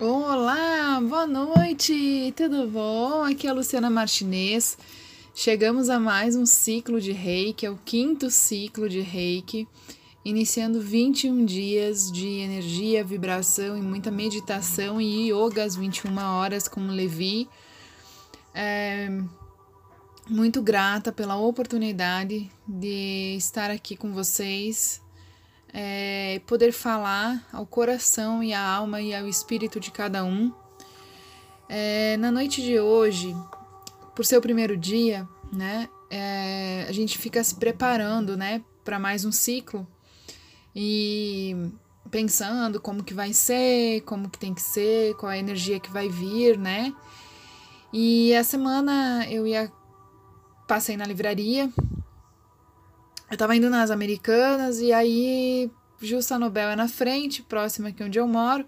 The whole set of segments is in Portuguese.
Olá, boa noite, tudo bom? Aqui é a Luciana Martinez. Chegamos a mais um ciclo de reiki, é o quinto ciclo de reiki, iniciando 21 dias de energia, vibração e muita meditação e yoga às 21 horas com Levi. É, muito grata pela oportunidade de estar aqui com vocês, é, poder falar ao coração e à alma e ao espírito de cada um. É, na noite de hoje, por ser o primeiro dia, né, é, a gente fica se preparando, né, para mais um ciclo e pensando como que vai ser, como que tem que ser, qual a energia que vai vir, né? E a semana eu ia passei na livraria. Eu tava indo nas Americanas e aí Justa Nobel é na frente, próxima aqui onde eu moro.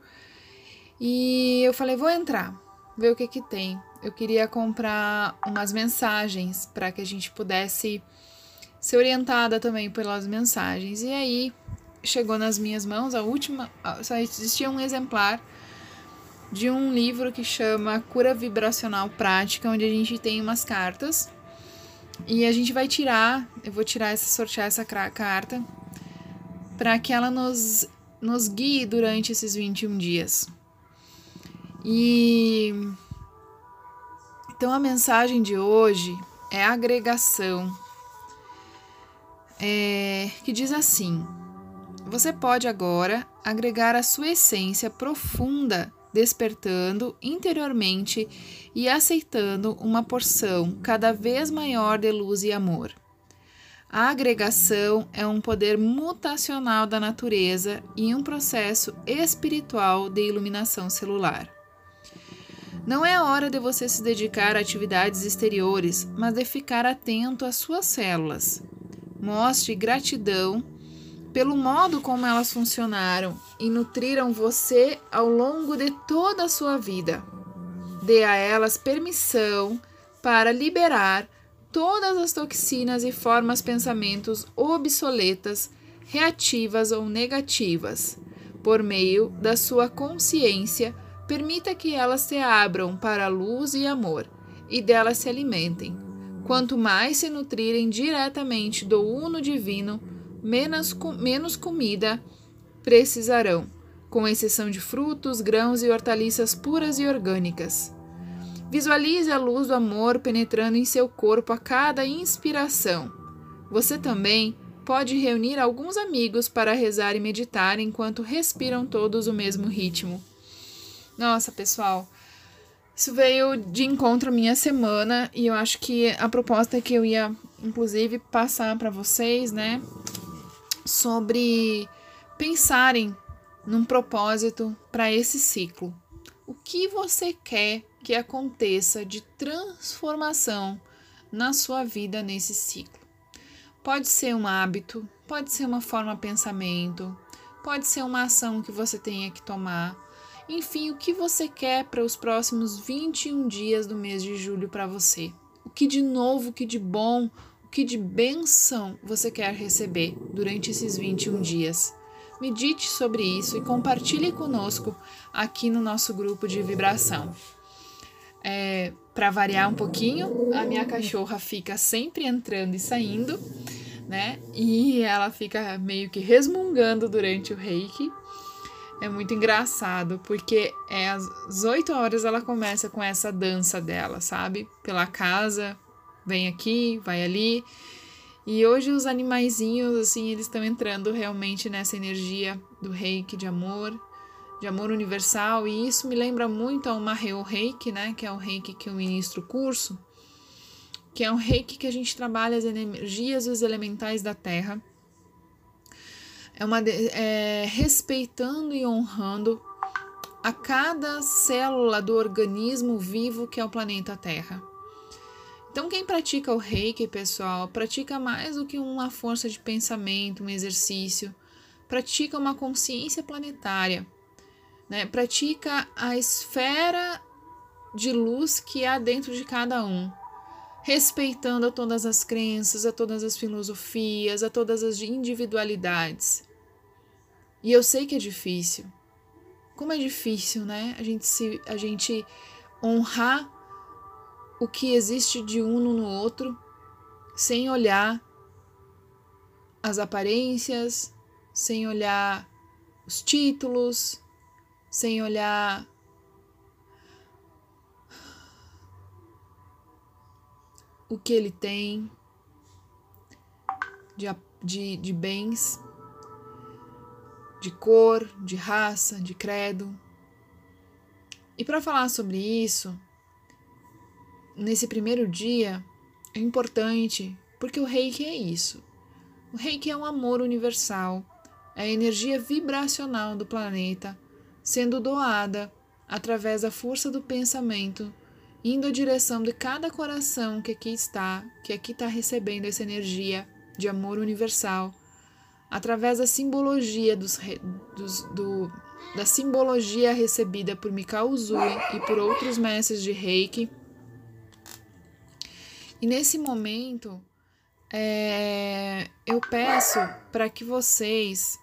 E eu falei, vou entrar, ver o que que tem. Eu queria comprar umas mensagens para que a gente pudesse ser orientada também pelas mensagens. E aí chegou nas minhas mãos a última, só existia um exemplar de um livro que chama Cura Vibracional Prática, onde a gente tem umas cartas e a gente vai tirar, eu vou tirar essa, sortear essa carta para que ela nos, nos guie durante esses 21 dias. E então a mensagem de hoje é agregação, é, que diz assim: você pode agora agregar a sua essência profunda despertando interiormente e aceitando uma porção cada vez maior de luz e amor. A agregação é um poder mutacional da natureza e um processo espiritual de iluminação celular. Não é hora de você se dedicar a atividades exteriores, mas de ficar atento às suas células. Mostre gratidão pelo modo como elas funcionaram e nutriram você ao longo de toda a sua vida. Dê a elas permissão para liberar todas as toxinas e formas pensamentos obsoletas, reativas ou negativas. Por meio da sua consciência, permita que elas se abram para a luz e amor e delas se alimentem. Quanto mais se nutrirem diretamente do Uno Divino, menos, menos comida precisarão, com exceção de frutos, grãos e hortaliças puras e orgânicas. Visualize a luz do amor penetrando em seu corpo a cada inspiração. Você também pode reunir alguns amigos para rezar e meditar enquanto respiram todos o mesmo ritmo. Nossa, pessoal, isso veio de encontro à minha semana e eu acho que a proposta que eu ia, inclusive, passar para vocês, né, sobre pensarem num propósito para esse ciclo. O que você quer que aconteça de transformação na sua vida nesse ciclo? Pode ser um hábito, pode ser uma forma de pensamento, pode ser uma ação que você tenha que tomar. Enfim, o que você quer para os próximos 21 dias do mês de julho para você? O que de novo, o que de bom, que de benção você quer receber durante esses 21 dias. Medite sobre isso e compartilhe conosco aqui no nosso grupo de vibração. É, Para variar um pouquinho, a minha cachorra fica sempre entrando e saindo, né? E ela fica meio que resmungando durante o reiki. É muito engraçado, porque é às 8 horas ela começa com essa dança dela, sabe? Pela casa, vem aqui, vai ali. E hoje os animaizinhos, assim, eles estão entrando realmente nessa energia do reiki de amor, de amor universal, e isso me lembra muito a uma Reo Reiki, né, que é o reiki que eu ministro curso, que é um reiki que a gente trabalha as energias e os elementais da Terra, é uma é, respeitando e honrando a cada célula do organismo vivo que é o planeta Terra. Então, quem pratica o reiki, pessoal, pratica mais do que uma força de pensamento, um exercício, pratica uma consciência planetária, né? pratica a esfera de luz que há dentro de cada um, respeitando a todas as crenças, a todas as filosofias, a todas as individualidades. E eu sei que é difícil, como é difícil, né? A gente se a gente honrar o que existe de um no outro sem olhar as aparências, sem olhar os títulos, sem olhar o que ele tem de, de, de bens, de cor, de raça, de credo. E para falar sobre isso, nesse primeiro dia, é importante porque o reiki é isso. O reiki é um amor universal, é a energia vibracional do planeta sendo doada através da força do pensamento, indo à direção de cada coração que aqui está, que aqui está recebendo essa energia de amor universal, através da simbologia dos, dos do, da simbologia recebida por Mikao Uzui e por outros mestres de Reiki. E nesse momento, é, eu peço para que vocês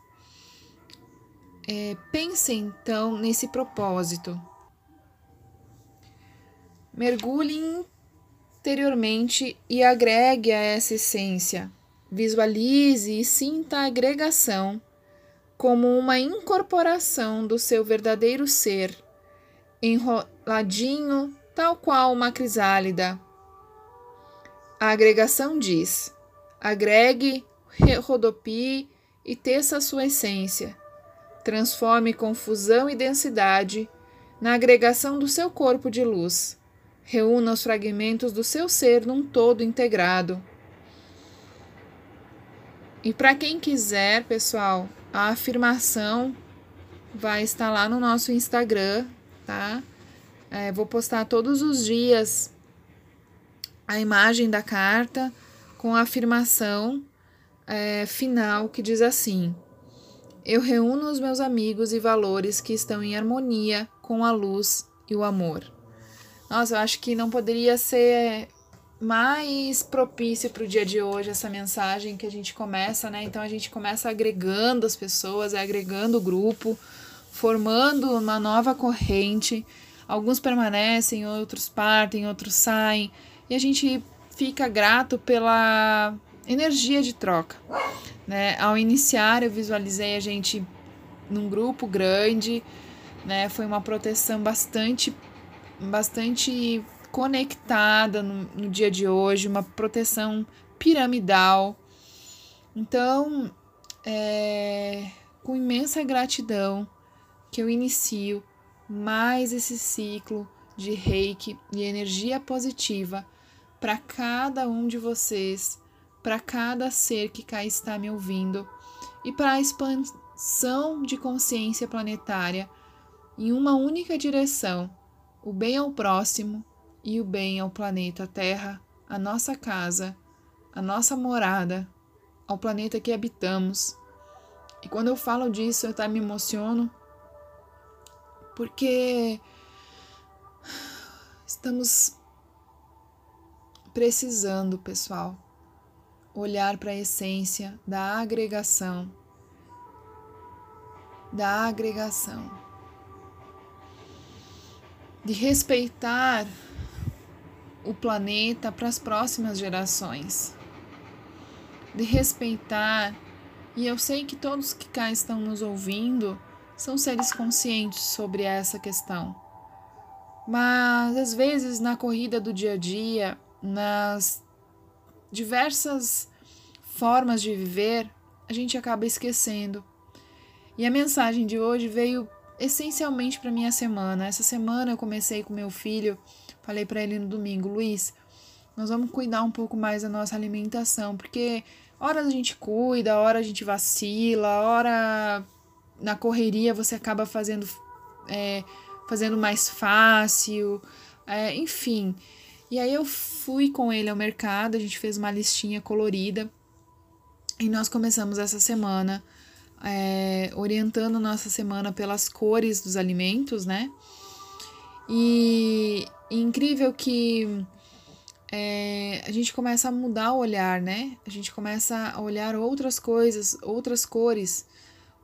é, pensem então nesse propósito. Mergulhe interiormente e agregue a essa essência. Visualize e sinta a agregação como uma incorporação do seu verdadeiro ser, enroladinho, tal qual uma crisálida. A agregação diz: agregue, rodopie e teça a sua essência Transforme confusão e densidade na agregação do seu corpo de luz. Reúna os fragmentos do seu ser num todo integrado. E para quem quiser, pessoal, a afirmação vai estar lá no nosso Instagram, tá? É, vou postar todos os dias a imagem da carta com a afirmação é, final que diz assim: eu reúno os meus amigos e valores que estão em harmonia com a luz e o amor. Nossa, eu acho que não poderia ser mais propício para o dia de hoje essa mensagem que a gente começa, né? Então a gente começa agregando as pessoas, agregando o grupo, formando uma nova corrente. Alguns permanecem, outros partem, outros saem, e a gente fica grato pela energia de troca. Né? Ao iniciar, eu visualizei a gente num grupo grande, né? Foi uma proteção bastante, bastante conectada no, no dia de hoje, uma proteção piramidal. Então, é com imensa gratidão que eu inicio mais esse ciclo de reiki e energia positiva para cada um de vocês para cada ser que cá está me ouvindo e para a expansão de consciência planetária em uma única direção: o bem ao próximo e o bem ao planeta Terra, a nossa casa, a nossa morada, ao planeta que habitamos. E quando eu falo disso, eu até me emociono, porque estamos precisando, pessoal, olhar para a essência da agregação, da agregação, de respeitar o planeta para as próximas gerações, de respeitar, e eu sei que todos que cá estão nos ouvindo são seres conscientes sobre essa questão. Mas às vezes na corrida do dia a dia, nas diversas formas de viver, a gente acaba esquecendo. E a mensagem de hoje veio essencialmente para minha semana. Essa semana eu comecei com meu filho, falei para ele no domingo, Luiz, nós vamos cuidar um pouco mais da nossa alimentação, porque hora a gente cuida, hora a gente vacila, hora na correria você acaba fazendo é, fazendo mais fácil, é, enfim. E aí eu fui com ele ao mercado, a gente fez uma listinha colorida e nós começamos essa semana é, orientando nossa semana pelas cores dos alimentos, né? E, e incrível que é, a gente começa a mudar o olhar, né? A gente começa a olhar outras coisas, outras cores,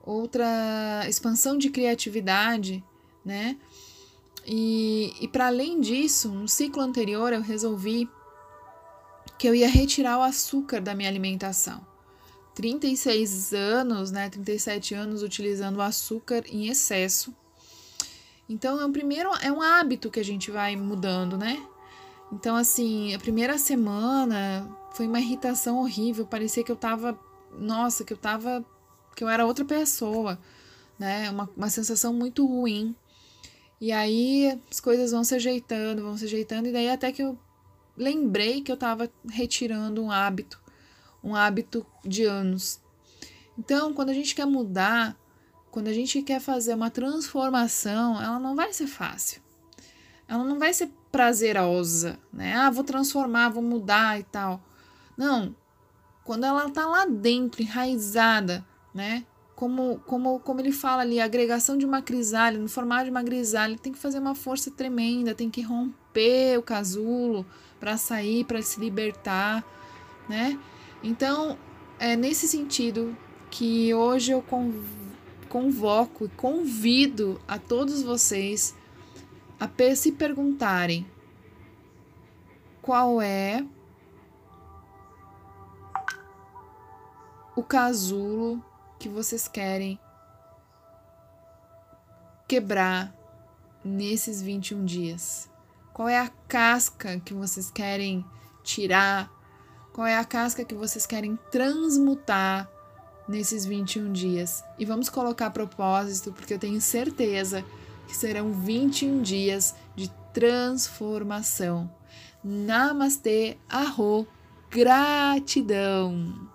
outra expansão de criatividade, né? E, e para além disso, no ciclo anterior eu resolvi que eu ia retirar o açúcar da minha alimentação. 36 anos, né, 37 anos utilizando o açúcar em excesso. Então, é o primeiro é um hábito que a gente vai mudando, né? Então, assim, a primeira semana foi uma irritação horrível, parecia que eu tava, nossa, que eu tava que eu era outra pessoa, né? Uma, uma sensação muito ruim. E aí as coisas vão se ajeitando, vão se ajeitando, e daí até que eu lembrei que eu estava retirando um hábito, um hábito de anos. Então, quando a gente quer mudar, quando a gente quer fazer uma transformação, ela não vai ser fácil. Ela não vai ser prazerosa, né? Ah, vou transformar, vou mudar e tal. Não. Quando ela tá lá dentro, enraizada, né? Como, como, como ele fala ali, a agregação de uma grisalha, no formato de uma grisalha, tem que fazer uma força tremenda, tem que romper o casulo para sair, para se libertar, né? Então, é nesse sentido que hoje eu convoco e convido a todos vocês a se perguntarem qual é o casulo que vocês querem quebrar nesses 21 dias? Qual é a casca que vocês querem tirar? Qual é a casca que vocês querem transmutar nesses 21 dias? E vamos colocar propósito, porque eu tenho certeza que serão 21 dias de transformação. Namastê, arro, gratidão!